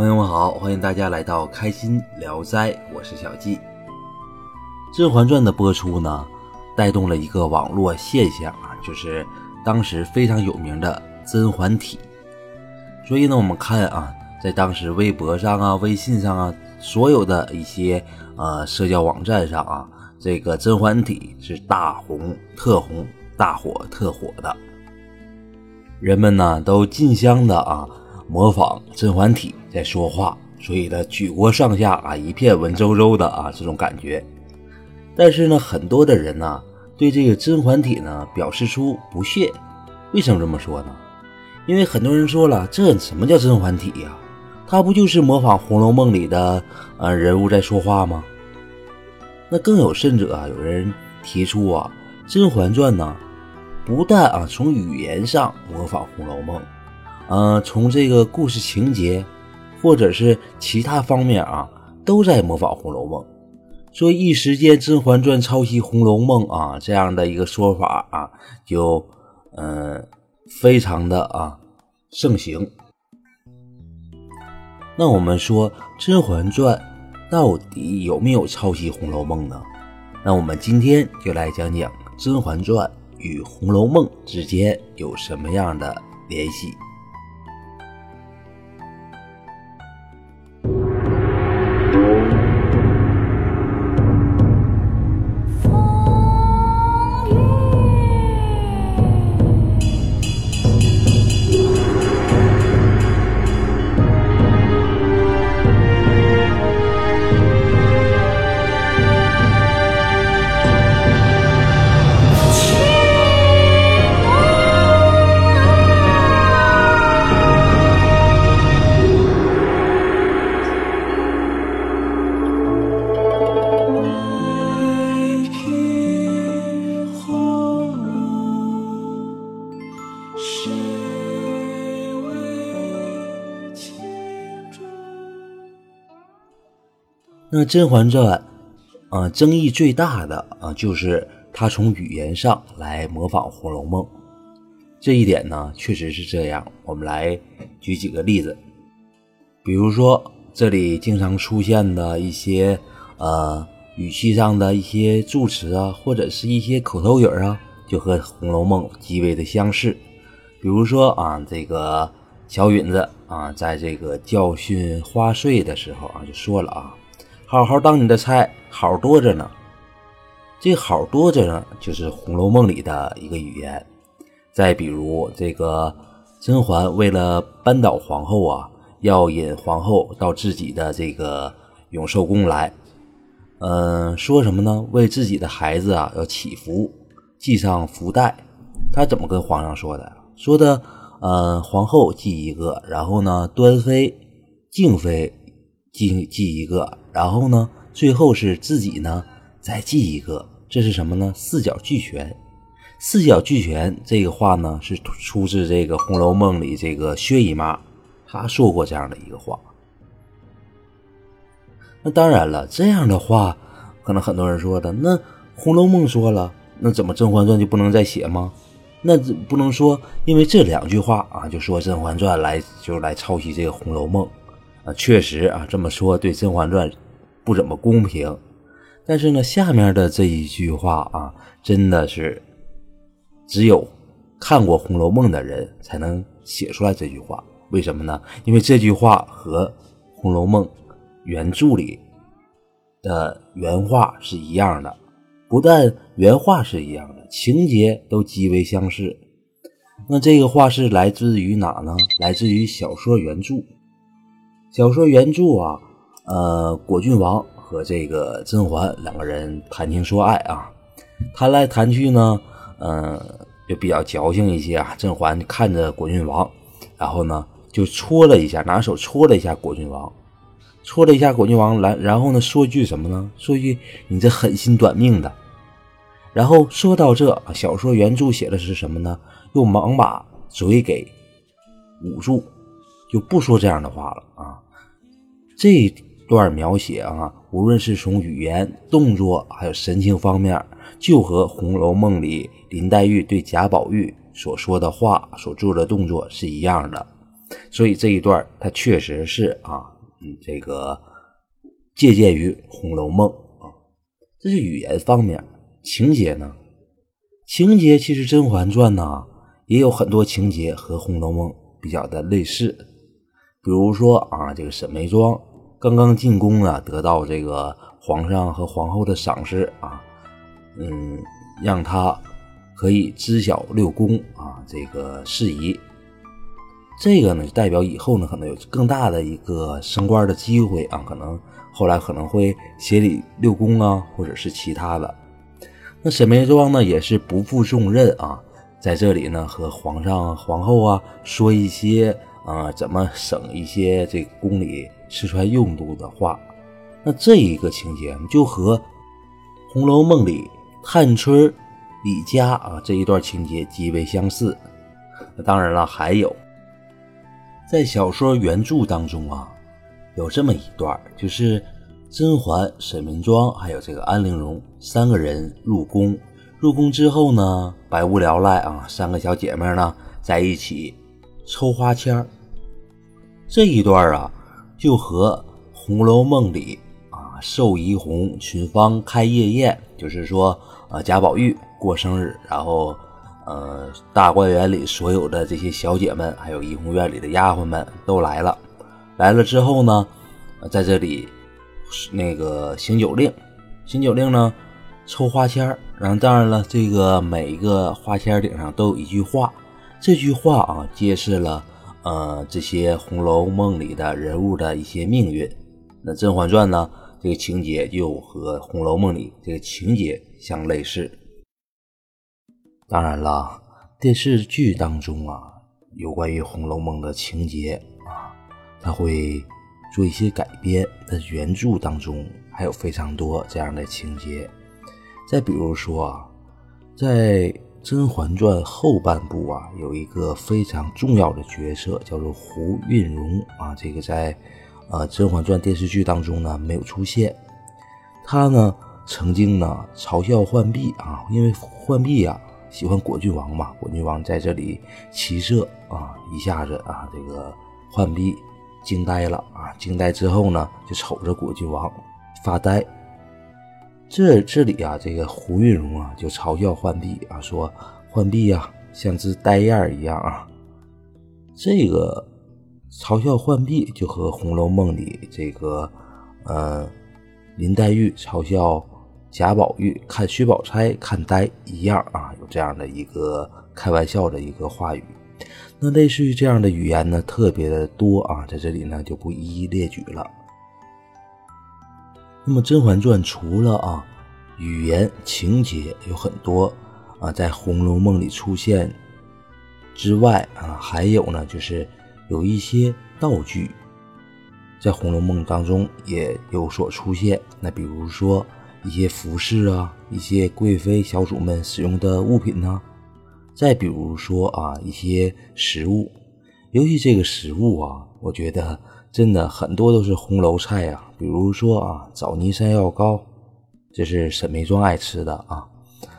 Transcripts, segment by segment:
朋友们好，欢迎大家来到开心聊斋，我是小季。《甄嬛传》的播出呢，带动了一个网络现象啊，就是当时非常有名的甄嬛体。所以呢，我们看啊，在当时微博上啊、微信上啊，所有的一些呃社交网站上啊，这个甄嬛体是大红特红、大火特火的。人们呢都竞相的啊模仿甄嬛体在说话，所以呢举国上下啊一片文绉绉的啊这种感觉。但是呢，很多的人呢对这个甄嬛体呢表示出不屑。为什么这么说呢？因为很多人说了，这什么叫甄嬛体呀？它不就是模仿《红楼梦》里的呃人物在说话吗？那更有甚者啊，有人提出啊，《甄嬛传》呢。不但啊，从语言上模仿《红楼梦》，呃，从这个故事情节，或者是其他方面啊，都在模仿《红楼梦》。说一时间，《甄嬛传》抄袭《红楼梦》啊，这样的一个说法啊，就嗯，非常的啊盛行。那我们说，《甄嬛传》到底有没有抄袭《红楼梦》呢？那我们今天就来讲讲《甄嬛传》。与《红楼梦》之间有什么样的联系？那《甄嬛传》啊，争议最大的啊，就是它从语言上来模仿《红楼梦》，这一点呢，确实是这样。我们来举几个例子，比如说这里经常出现的一些呃语气上的一些助词啊，或者是一些口头语啊，就和《红楼梦》极为的相似。比如说啊，这个小允子啊，在这个教训花穗的时候啊，就说了啊。好好当你的差，好多着呢。这好多着呢，就是《红楼梦》里的一个语言。再比如，这个甄嬛为了扳倒皇后啊，要引皇后到自己的这个永寿宫来。嗯，说什么呢？为自己的孩子啊要祈福，系上福带。他怎么跟皇上说的？说的，嗯，皇后系一个，然后呢，端妃、静妃系系一个。然后呢，最后是自己呢再记一个，这是什么呢？四角俱全。四角俱全这个话呢，是出自这个《红楼梦》里这个薛姨妈，她说过这样的一个话。那当然了，这样的话，可能很多人说的，那《红楼梦》说了，那怎么《甄嬛传》就不能再写吗？那不能说，因为这两句话啊，就说《甄嬛传》来就来抄袭这个《红楼梦》。啊，确实啊，这么说对《甄嬛传》不怎么公平。但是呢，下面的这一句话啊，真的是只有看过《红楼梦》的人才能写出来这句话。为什么呢？因为这句话和《红楼梦》原著里的原话是一样的，不但原话是一样的，情节都极为相似。那这个话是来自于哪呢？来自于小说原著。小说原著啊，呃，果郡王和这个甄嬛两个人谈情说爱啊，谈来谈去呢，嗯，就比较矫情一些啊。甄嬛看着果郡王，然后呢，就戳了一下，拿手戳了一下果郡王，戳了一下果郡王，来，然后呢，说句什么呢？说句你这狠心短命的。然后说到这，小说原著写的是什么呢？又忙把嘴给捂住。就不说这样的话了啊！这段描写啊，无论是从语言、动作，还有神情方面，就和《红楼梦》里林黛玉对贾宝玉所说的话、所做的动作是一样的。所以这一段它确实是啊，嗯，这个借鉴于《红楼梦》啊，这是语言方面。情节呢？情节其实《甄嬛传》呢也有很多情节和《红楼梦》比较的类似，比如说啊，这个沈眉庄刚刚进宫啊，得到这个皇上和皇后的赏识啊，嗯，让他可以知晓六宫啊这个事宜。这个呢，代表以后呢，可能有更大的一个升官的机会啊，可能后来可能会协理六宫啊，或者是其他的。那沈眉庄呢，也是不负重任啊，在这里呢，和皇上、皇后啊说一些啊，怎么省一些这宫里吃穿用度的话。那这一个情节就和《红楼梦》里探春、李家啊这一段情节极为相似。那当然了，还有。在小说原著当中啊，有这么一段，就是甄嬛、沈眉庄还有这个安陵容三个人入宫。入宫之后呢，百无聊赖啊，三个小姐妹呢在一起抽花签儿这一段啊，就和《红楼梦》里啊寿怡红群芳开夜宴，就是说啊贾宝玉过生日，然后。呃，大观园里所有的这些小姐们，还有怡红院里的丫鬟们都来了。来了之后呢，在这里那个行酒令，行酒令呢，抽花签儿然后当然了，这个每一个花签顶上都有一句话，这句话啊，揭示了呃这些《红楼梦》里的人物的一些命运。那《甄嬛传》呢，这个情节就和《红楼梦》里这个情节相类似。当然了，电视剧当中啊，有关于《红楼梦》的情节啊，它会做一些改编。但原著当中还有非常多这样的情节。再比如说啊，在《甄嬛传》后半部啊，有一个非常重要的角色叫做胡韵荣啊，这个在呃《甄嬛传》电视剧当中呢没有出现。他呢曾经呢嘲笑浣碧啊，因为浣碧啊。喜欢果郡王嘛？果郡王在这里骑射啊，一下子啊，这个浣碧惊呆了啊！惊呆之后呢，就瞅着果郡王发呆。这这里啊，这个胡韵荣啊，就嘲笑浣碧啊，说浣碧呀，像只呆样一样啊。这个嘲笑浣碧，就和《红楼梦》里这个呃林黛玉嘲笑。贾宝玉看薛宝钗看呆一样啊，有这样的一个开玩笑的一个话语。那类似于这样的语言呢，特别的多啊，在这里呢就不一一列举了。那么《甄嬛传》除了啊语言情节有很多啊在《红楼梦》里出现之外啊，还有呢就是有一些道具在《红楼梦》当中也有所出现。那比如说。一些服饰啊，一些贵妃小主们使用的物品呢，再比如说啊，一些食物，尤其这个食物啊，我觉得真的很多都是红楼菜啊。比如说啊，枣泥山药糕，这是沈眉庄爱吃的啊。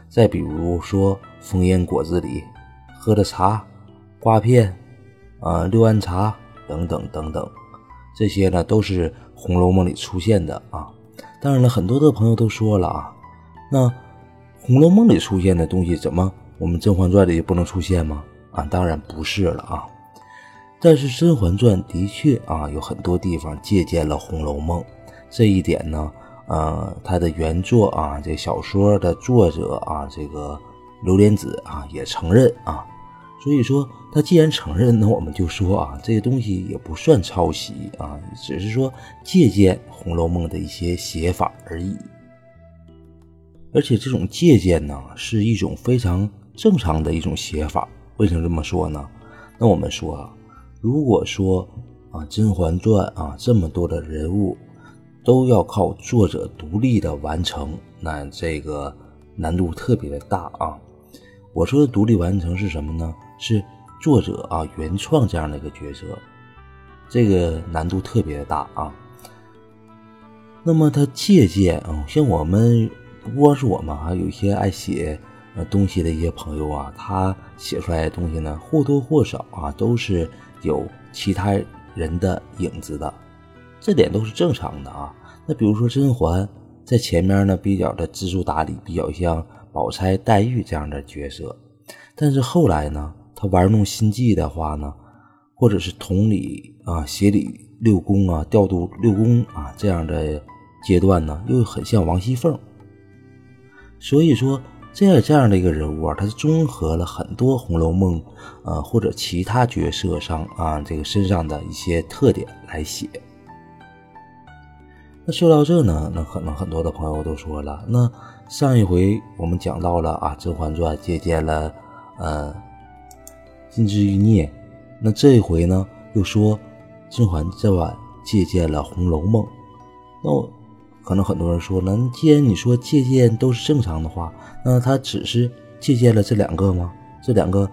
再比如说，风烟果子里喝的茶、瓜片啊、六安茶等等等等，这些呢都是《红楼梦》里出现的啊。当然了，很多的朋友都说了啊，那《红楼梦》里出现的东西，怎么我们《甄嬛传》里就不能出现吗？啊，当然不是了啊。但是《甄嬛传》的确啊，有很多地方借鉴了《红楼梦》，这一点呢，呃，它的原作啊，这小说的作者啊，这个刘莲子啊，也承认啊。所以说，他既然承认，那我们就说啊，这个东西也不算抄袭啊，只是说借鉴《红楼梦》的一些写法而已。而且这种借鉴呢，是一种非常正常的一种写法。为什么这么说呢？那我们说啊，如果说啊，《甄嬛传》啊，这么多的人物都要靠作者独立的完成，那这个难度特别的大啊。我说的独立完成是什么呢？是作者啊原创这样的一个角色，这个难度特别的大啊。那么他借鉴啊，像我们不光是我们，还有一些爱写呃东西的一些朋友啊，他写出来的东西呢，或多或少啊都是有其他人的影子的，这点都是正常的啊。那比如说甄嬛在前面呢，比较的知书达理，比较像宝钗、黛玉这样的角色，但是后来呢，她玩弄心计的话呢，或者是同理啊、协理六宫啊、调度六宫啊这样的阶段呢，又很像王熙凤。所以说，这样这样的一个人物啊，他是综合了很多《红楼梦》呃或者其他角色上啊这个身上的一些特点来写。那说到这呢，那可能很多的朋友都说了，那上一回我们讲到了啊，《甄嬛传》借鉴了呃《金枝玉孽》，那这一回呢又说《甄嬛传》借鉴了《红楼梦》，那我。可能很多人说了，既然你说借鉴都是正常的话，那他只是借鉴了这两个吗？这两个，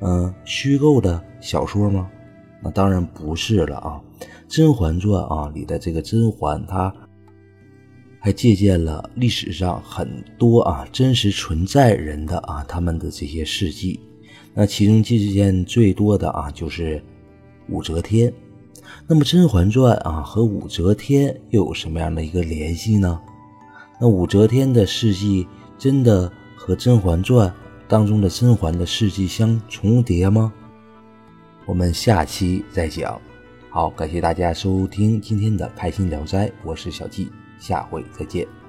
嗯，虚构的小说吗？那当然不是了啊，《甄嬛传》啊里的这个甄嬛，她还借鉴了历史上很多啊真实存在人的啊他们的这些事迹，那其中借鉴最多的啊就是武则天。那么《甄嬛传》啊和武则天又有什么样的一个联系呢？那武则天的事迹真的和《甄嬛传》当中的甄嬛的事迹相重叠吗？我们下期再讲。好，感谢大家收听今天的《开心聊斋》，我是小季，下回再见。